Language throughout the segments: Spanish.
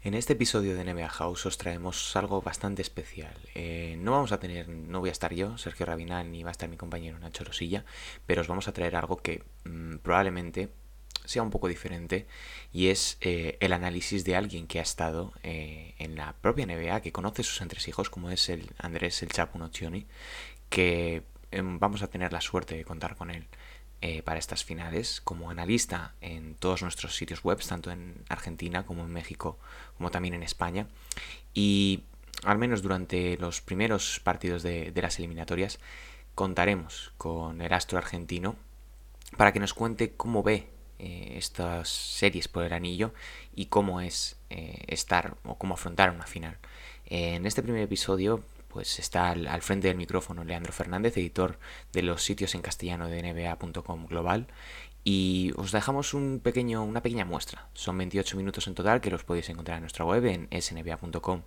En este episodio de NBA House os traemos algo bastante especial. Eh, no vamos a tener, no voy a estar yo, Sergio Rabinal, ni va a estar mi compañero Nacho Rosilla, pero os vamos a traer algo que mm, probablemente sea un poco diferente y es eh, el análisis de alguien que ha estado eh, en la propia NBA, que conoce sus entresijos, como es el Andrés El Chapo Nocioni, que em, vamos a tener la suerte de contar con él eh, para estas finales como analista en todos nuestros sitios web, tanto en Argentina como en México, como también en España. Y al menos durante los primeros partidos de, las eliminatorias contaremos con el astro argentino para que nos cuente cómo ve eh, estas series por el anillo y cómo es eh, estar o cómo afrontar una final. en este primer episodio pues está al, frente del micrófono Leandro Fernández, editor de los sitios en castellano de nba.com global. Y os dejamos un pequeño, una pequeña muestra. Son 28 minutos en total que los podéis encontrar en nuestra web en snba.com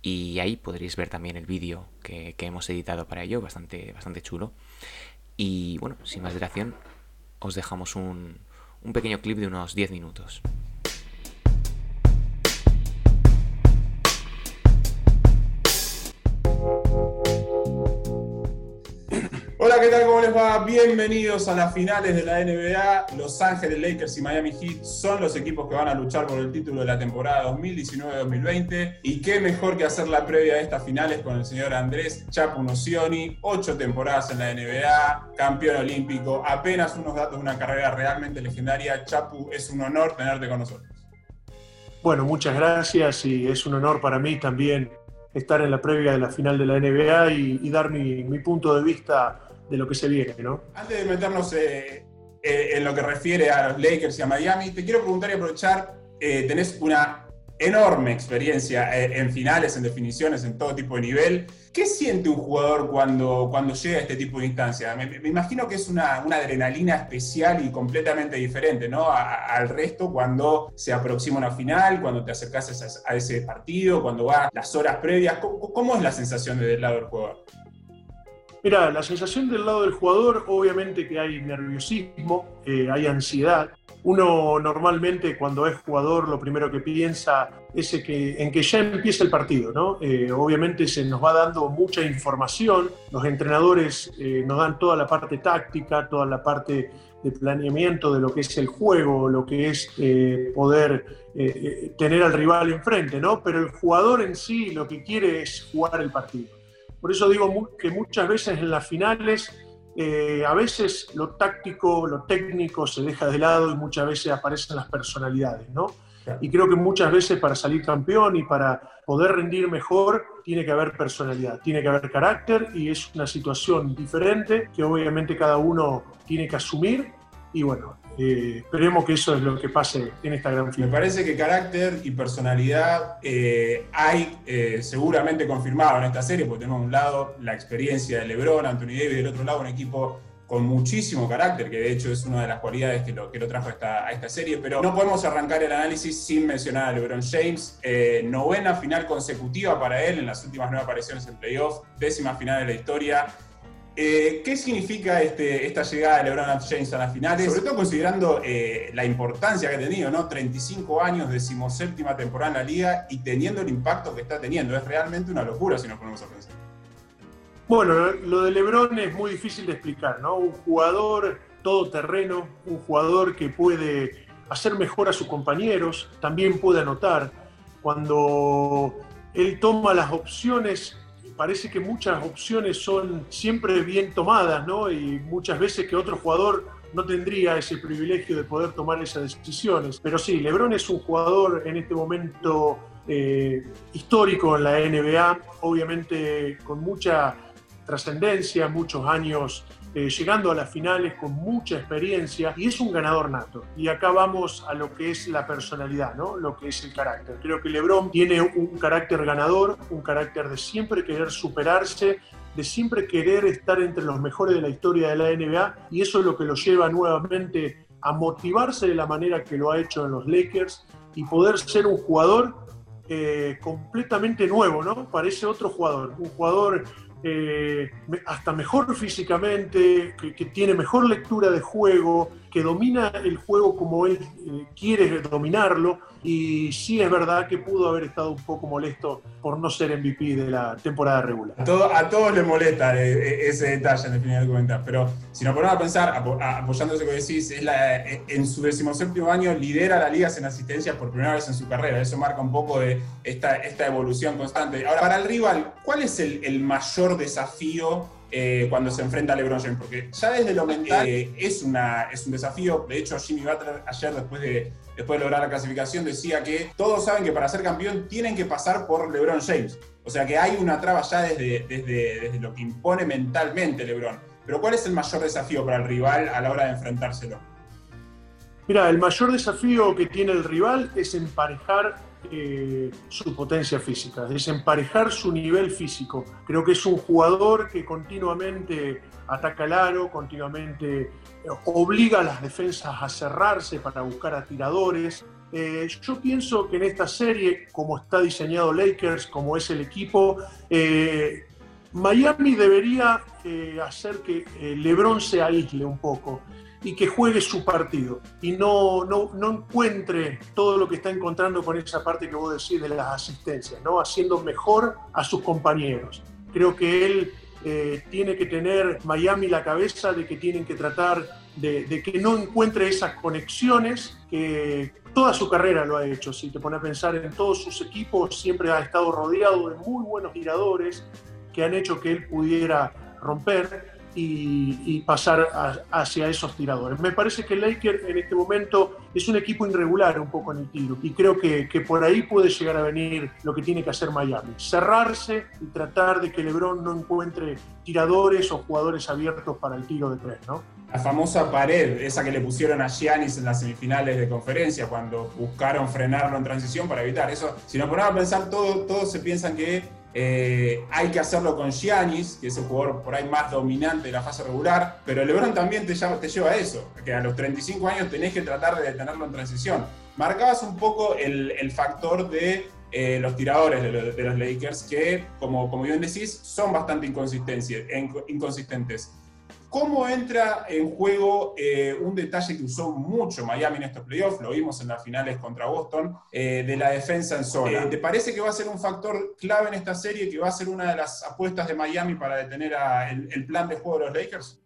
y ahí podréis ver también el vídeo que, hemos editado para ello, bastante, bastante chulo. Y bueno, sin más dilación, os dejamos un, un pequeño clip de unos 10 minutos. Bienvenidos a las finales de la NBA. Los Ángeles Lakers y Miami Heat son los equipos que van a luchar por el título de la temporada 2019-2020. Y qué mejor que hacer la previa de estas finales con el señor Andrés Chapu Nocioni. Ocho temporadas en la NBA, campeón olímpico, apenas unos datos de una carrera realmente legendaria. Chapu, es un honor tenerte con nosotros. Bueno, muchas gracias y es un honor para mí también estar en la previa de la final de la NBA y, dar mi punto de vista de lo que se viene, ¿no? Antes de meternos eh, eh, en lo que refiere a los Lakers y a Miami, te quiero preguntar y aprovechar, eh, tenés una enorme experiencia en finales, en definiciones, en todo tipo de nivel. ¿Qué siente un jugador cuando, cuando llega a este tipo de instancia? Me, imagino que es una, adrenalina especial y completamente diferente ¿no? al resto cuando se aproxima una final, cuando te acercas a, ese partido, cuando va las horas previas. ¿Cómo, cómo es la sensación desde el lado del jugador? Mira, la sensación del lado del jugador, obviamente que hay nerviosismo, eh, hay ansiedad. Uno normalmente cuando es jugador lo primero que piensa es que, en que ya empieza el partido, ¿no? Eh, obviamente se nos va dando mucha información, los entrenadores eh, nos dan toda la parte táctica, toda la parte de planeamiento de lo que es el juego, lo que es poder tener al rival enfrente, ¿no? Pero el jugador en sí lo que quiere es jugar el partido. Por eso digo que muchas veces en las finales, eh, a veces lo táctico, lo técnico se deja de lado y muchas veces aparecen las personalidades, ¿no? Y creo que muchas veces para salir campeón y para poder rendir mejor, tiene que haber personalidad, tiene que haber carácter y es una situación diferente que obviamente cada uno tiene que asumir. Y bueno, eh, esperemos que eso es lo que pase en esta gran final. Me parece que carácter y personalidad eh, hay eh, seguramente confirmado en esta serie, porque tenemos a un lado la experiencia de LeBron, Anthony Davis, y del otro lado un equipo con muchísimo carácter, que de hecho es una de las cualidades que lo, que lo trajo a esta, a esta serie, pero no podemos arrancar el análisis sin mencionar a LeBron James. novena final consecutiva para él en las últimas nueve apariciones en playoffs, décima final de la historia. Eh, ¿Qué significa este, esta llegada de LeBron James a las finales? Sobre todo considerando eh, la importancia que ha tenido, ¿no? 35 años, decimoséptima temporada en la liga y teniendo el impacto que está teniendo. Es realmente una locura si nos ponemos a pensar. Bueno, lo de LeBron es muy difícil de explicar, ¿no? Un jugador todoterreno, un jugador que puede hacer mejor a sus compañeros, también puede anotar. Cuando él toma las opciones parece que muchas opciones son siempre bien tomadas, ¿no? Y muchas veces que otro jugador no tendría ese privilegio de poder tomar esas decisiones. Pero sí, Lebron es un jugador en este momento eh, histórico en la NBA, obviamente con mucha trascendencia, muchos años eh, llegando a las finales con mucha experiencia y es un ganador nato. Y acá vamos a lo que es la personalidad, ¿no? lo que es el carácter. Creo que Lebron tiene un carácter ganador, un carácter de siempre querer superarse, de siempre querer estar entre los mejores de la historia de la NBA y eso es lo que lo lleva nuevamente a motivarse de la manera que lo ha hecho en los Lakers y poder ser un jugador eh, completamente nuevo, ¿no? Parece otro jugador, un jugador eh, hasta mejor físicamente, que, tiene mejor lectura de juego, que domina el juego como él eh, quiere dominarlo y sí es verdad que pudo haber estado un poco molesto por no ser MVP de la temporada regular. A, a todos les molesta eh, eh, ese detalle en definitiva de comentar, pero si nos ponemos a pensar, apoyando eso que decís, es la, en su decimoséptimo año lidera la liga en asistencias por primera vez en su carrera, eso marca un poco de esta, esta evolución constante. Ahora, para el rival, ¿cuál es el, el mayor desafío eh, cuando se enfrenta a LeBron James, porque ya desde lo mental eh, es, una, es un desafío. De hecho, Jimmy Butler ayer, después de, después de lograr la clasificación, decía que todos saben que para ser campeón tienen que pasar por LeBron James. O sea que hay una traba ya desde, desde, desde lo que impone mentalmente LeBron. Pero ¿cuál es el mayor desafío para el rival a la hora de enfrentárselo? Mira, el mayor desafío que tiene el rival es emparejar eh, su potencia física, es emparejar su nivel físico. Creo que es un jugador que continuamente ataca el aro, continuamente eh, obliga a las defensas a cerrarse para buscar a tiradores. Eh, yo pienso que en esta serie, como está diseñado Lakers, como es el equipo, Miami debería hacer que LeBron se aísle un poco y que juegue su partido y no, no, no, encuentre todo lo que está encontrando con esa parte que vos decís de las asistencias, ¿no? haciendo mejor a sus compañeros. Creo que él eh, tiene que tener Miami la cabeza de que tienen que tratar de, que no encuentre esas conexiones que toda su carrera lo ha hecho. Si te pones a pensar en todos sus equipos, siempre ha estado rodeado de muy buenos tiradores que han hecho que él pudiera romper y, pasar hacia esos tiradores. Me parece que Lakers en este momento es un equipo irregular un poco en el tiro y creo que, que, por ahí puede llegar a venir lo que tiene que hacer Miami. Cerrarse y tratar de que LeBron no encuentre tiradores o jugadores abiertos para el tiro de tres, ¿no? La famosa pared, esa que le pusieron a Giannis en las semifinales de conferencia cuando buscaron frenarlo en transición para evitar eso. Si nos ponemos a pensar, todo, todos se piensan que eh, hay que hacerlo con Giannis, que es el jugador por ahí más dominante de la fase regular, pero LeBron también te lleva, te lleva a eso, que a los 35 años tenés que tratar de detenerlo en transición. Marcabas un poco el, factor de eh, los tiradores de los, Lakers, que, como, como bien decís, son bastante inconsistentes. ¿Cómo entra en juego eh, un detalle que usó mucho Miami en estos playoffs? Lo vimos en las finales contra Boston, eh, de la defensa en zona. Eh, ¿Te parece que va a ser un factor clave en esta serie, que va a ser una de las apuestas de Miami para detener el, plan de juego de los Lakers?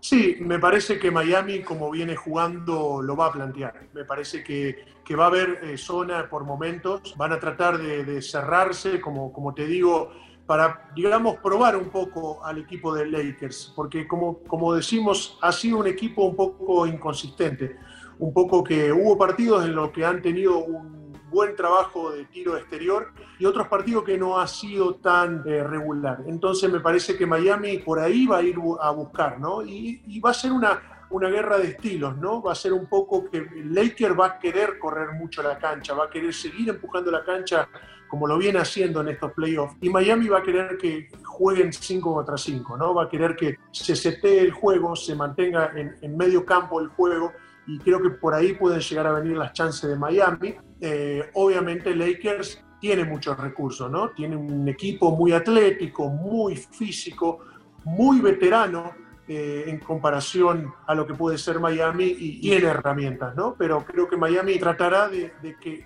Sí, me parece que Miami, como viene jugando, lo va a plantear. Me parece que, va a haber zona por momentos, van a tratar de, de cerrarse, como, como te digo, para, digamos, probar un poco al equipo de Lakers, porque como, como decimos, ha sido un equipo un poco inconsistente, un poco que hubo partidos en los que han tenido un buen trabajo de tiro exterior y otros partidos que no ha sido tan eh, regular. Entonces me parece que Miami por ahí va a ir a buscar, ¿no? Y, y va a ser una, una guerra de estilos, ¿no? Va a ser un poco que Lakers va a querer correr mucho la cancha, va a querer seguir empujando la cancha como lo viene haciendo en estos playoffs. Y Miami va a querer que jueguen 5 contra 5, ¿no? Va a querer que se setee el juego, se mantenga en, medio campo el juego y creo que por ahí pueden llegar a venir las chances de Miami. Eh, obviamente Lakers tiene muchos recursos, ¿no? Tiene un equipo muy atlético, muy físico, muy veterano, eh, en comparación a lo que puede ser Miami y tiene herramientas, ¿no? Pero creo que Miami tratará de, que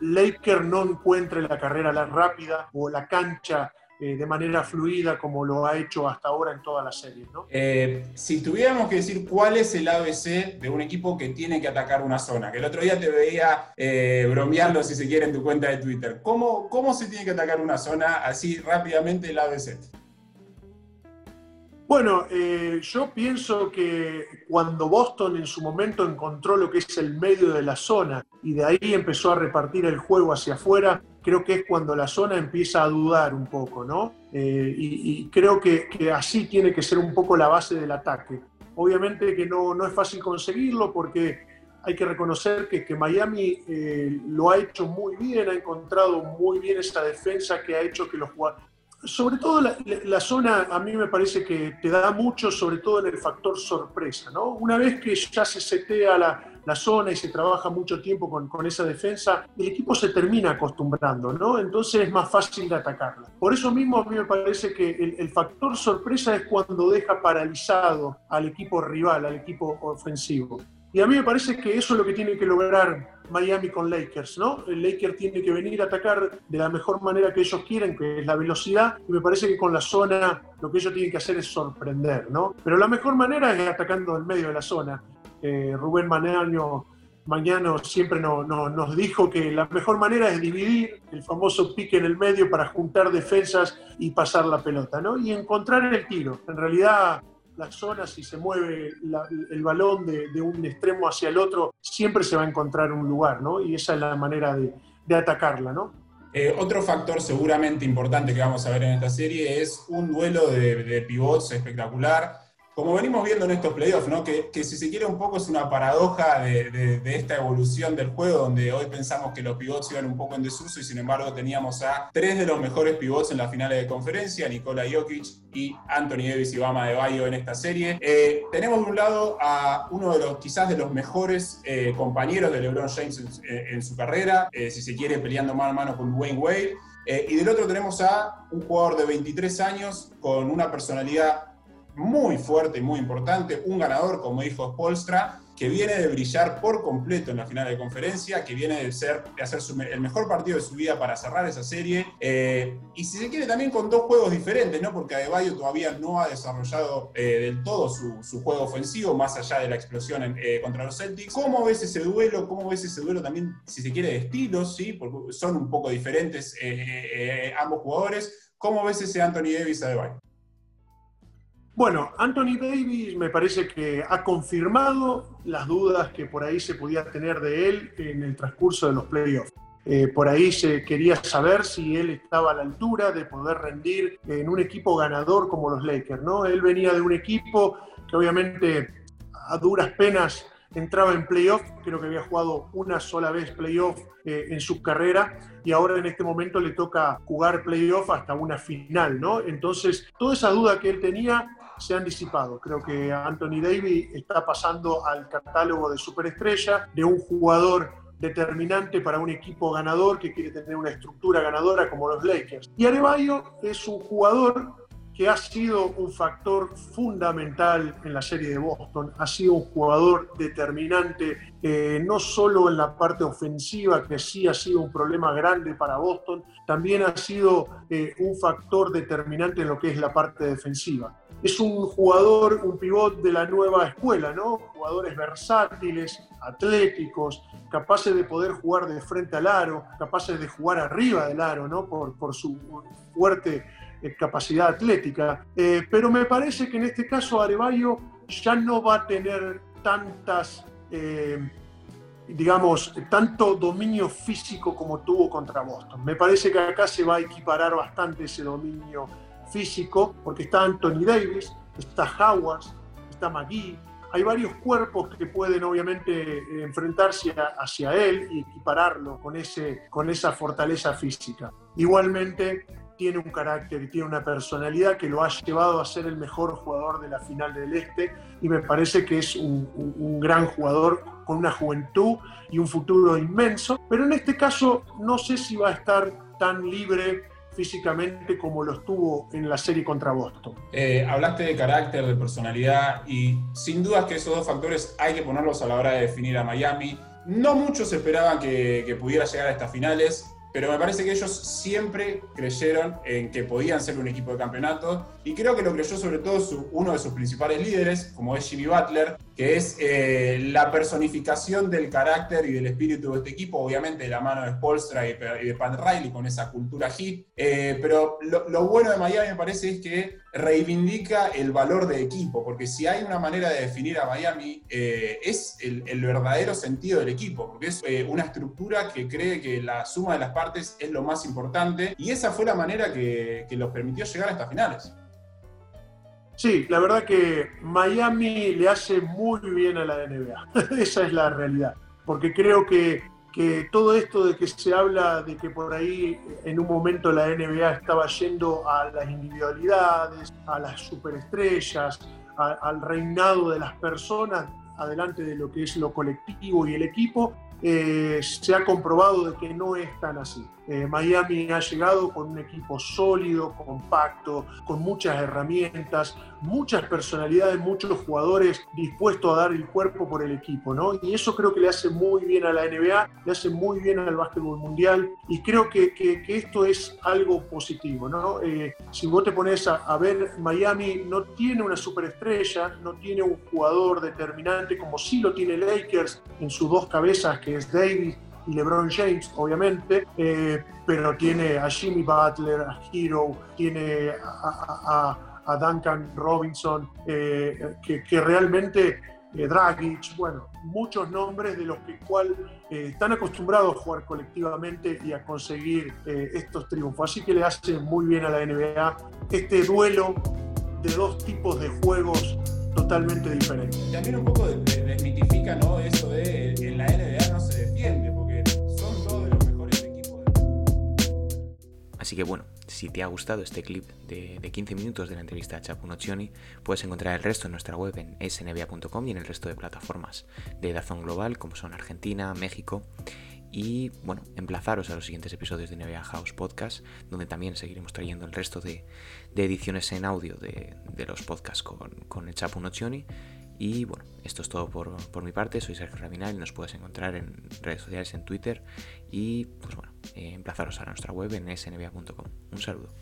Laker no encuentre la carrera la rápida o la cancha eh, de manera fluida como lo ha hecho hasta ahora en toda la serie. Eh, si tuviéramos que decir cuál es el ABC de un equipo que tiene que atacar una zona, que el otro día te veía eh, bromeando, si se quiere, en tu cuenta de Twitter, ¿cómo, ¿cómo se tiene que atacar una zona así rápidamente el ABC? Bueno, eh, yo pienso que cuando Boston en su momento encontró lo que es el medio de la zona y de ahí empezó a repartir el juego hacia afuera, creo que es cuando la zona empieza a dudar un poco, ¿no? Eh, y, creo que, así tiene que ser un poco la base del ataque. Obviamente que no, no es fácil conseguirlo porque hay que reconocer que, que Miami eh, lo ha hecho muy bien, ha encontrado muy bien esa defensa que ha hecho que los jugadores sobre todo la, zona a mí me parece que te da mucho, sobre todo en el factor sorpresa, ¿no? Una vez que ya se setea la, la zona y se trabaja mucho tiempo con, con, esa defensa, el equipo se termina acostumbrando, ¿no? Entonces es más fácil de atacarla. Por eso mismo a mí me parece que el, el factor sorpresa es cuando deja paralizado al equipo rival, al equipo ofensivo. Y a mí me parece que eso es lo que tiene que lograr Miami con Lakers, ¿no? El Lakers tiene que venir a atacar de la mejor manera que ellos quieren, que es la velocidad, y me parece que con la zona lo que ellos tienen que hacer es sorprender, ¿no? Pero la mejor manera es atacando en medio de la zona. Eh, Rubén Mañano, siempre no, no, nos dijo que la mejor manera es dividir el famoso pique en el medio para juntar defensas y pasar la pelota, ¿no? Y encontrar el tiro. En realidad la zona, si se mueve la, el balón de, de, un extremo hacia el otro, siempre se va a encontrar un lugar, ¿no? Y esa es la manera de, de atacarla, ¿no? Eh, otro factor seguramente importante que vamos a ver en esta serie es un duelo de, de pivots espectacular como venimos viendo en estos playoffs, que, si se quiere un poco es una paradoja de, esta evolución del juego, donde hoy pensamos que los pivots iban un poco en desuso y sin embargo teníamos a tres de los mejores pivots en las finales de conferencia, Nikola Jokic y Anthony Davis y Bama de Bayo en esta serie. Eh, tenemos de un lado a uno de los quizás de los mejores eh, compañeros de LeBron James en, en su carrera, eh, si se quiere peleando mano a mano con Dwayne Wade. y del otro tenemos a un jugador de 23 años con una personalidad muy fuerte y muy importante, un ganador, como dijo Spolstra, que viene de brillar por completo en la final de conferencia, que viene de, ser, de hacer el mejor partido de su vida para cerrar esa serie, eh, y si se quiere también con dos juegos diferentes, ¿no? porque Adebayo todavía no ha desarrollado eh, del todo su, su, juego ofensivo, más allá de la explosión eh, contra los Celtics. ¿Cómo ves ese duelo? ¿Cómo ves ese duelo también, si se quiere, de estilos? ¿sí? Porque son un poco diferentes ambos jugadores. ¿Cómo ves ese Anthony Davis Adebayo? Bueno, Anthony Davis me parece que ha confirmado las dudas que por ahí se podía tener de él en el transcurso de los playoffs. Eh, por ahí se quería saber si él estaba a la altura de poder rendir en un equipo ganador como los Lakers, ¿no? Él venía de un equipo que obviamente a duras penas entraba en playoff, creo que había jugado una sola vez playoff eh, en su carrera y ahora en este momento le toca jugar playoff hasta una final, ¿no? Entonces, toda esa duda que él tenía se han disipado. Creo que Anthony Davis está pasando al catálogo de superestrella, de un jugador determinante para un equipo ganador que quiere tener una estructura ganadora como los Lakers. Y Arevallo es un jugador que ha sido un factor fundamental en la serie de Boston, ha sido un jugador determinante, eh, no solo en la parte ofensiva, que sí ha sido un problema grande para Boston, también ha sido eh, un factor determinante en lo que es la parte defensiva es un jugador, un pivot de la nueva escuela, ¿no? Jugadores versátiles, atléticos, capaces de poder jugar de frente al aro, capaces de jugar arriba del aro, ¿no? Por, por su fuerte capacidad atlética. Eh, pero me parece que en este caso Arevallo ya no va a tener tantas, eh, digamos, tanto dominio físico como tuvo contra Boston. Me parece que acá se va a equiparar bastante ese dominio físico, porque está Anthony Davis, está Howard, está McGee, hay varios cuerpos que pueden obviamente enfrentarse hacia él y equipararlo con, ese, con esa fortaleza física. Igualmente tiene un carácter y tiene una personalidad que lo ha llevado a ser el mejor jugador de la final del Este y me parece que es un, gran jugador con una juventud y un futuro inmenso, pero en este caso no sé si va a estar tan libre físicamente como lo estuvo en la serie contra Boston. Eh, hablaste de carácter, de personalidad y sin dudas que esos dos factores hay que ponerlos a la hora de definir a Miami. No muchos esperaban que pudiera llegar a estas finales, pero me parece que ellos siempre creyeron en que podían ser un equipo de campeonato y creo que lo creyó sobre todo uno de sus principales líderes, como es Jimmy Butler, que es eh, la personificación del carácter y del espíritu de este equipo, obviamente de la mano de Spolstra y de, Pat Riley con esa cultura hit, eh, pero lo, lo, bueno de Miami me parece es que reivindica el valor de equipo, porque si hay una manera de definir a Miami eh, es el, verdadero sentido del equipo, porque es eh, una estructura que cree que la suma de las partes es lo más importante y esa fue la manera que, que los permitió llegar a estas finales. Sí, la verdad que Miami le hace muy bien a la NBA. Esa es la realidad. Porque creo que, todo esto de que se habla de que por ahí en un momento la NBA estaba yendo a las individualidades, a las superestrellas, al reinado de las personas, adelante de lo que es lo colectivo y el equipo, eh, se ha comprobado de que no es tan así. Eh, Miami ha llegado con un equipo sólido, compacto, con muchas herramientas, muchas personalidades, muchos jugadores dispuestos a dar el cuerpo por el equipo, ¿no? Y eso creo que le hace muy bien a la NBA, le hace muy bien al básquetbol mundial y creo que, esto es algo positivo, ¿no? Eh, si vos te pones a, a, ver, Miami no tiene una superestrella, no tiene un jugador determinante como sí lo tiene Lakers en sus dos cabezas, que es Davis y LeBron James, obviamente, eh, pero tiene a Jimmy Butler, a Hero, tiene a, Duncan Robinson, eh, que, realmente eh, Dragic, bueno, muchos nombres de los que cual están acostumbrados a jugar colectivamente y a conseguir estos triunfos. Así que le hace muy bien a la NBA este duelo de dos tipos de juegos totalmente diferentes. También un poco desmitifica ¿no? eso de Así que bueno, si te ha gustado este clip de, 15 minutos de la entrevista a Chapu Nocioni, puedes encontrar el resto en nuestra web en snba.com y en el resto de plataformas de Dazón Global, como son Argentina, México. Y bueno, emplazaros a los siguientes episodios de NBA House Podcast, donde también seguiremos trayendo el resto de, ediciones en audio de, los podcasts con, con el Chapu Nocioni. Y bueno, esto es todo por, por mi parte. Soy Sergio Rabinal nos puedes encontrar en redes sociales, en Twitter. Y pues bueno, eh, emplazaros a nuestra web en snba.com. Un saludo.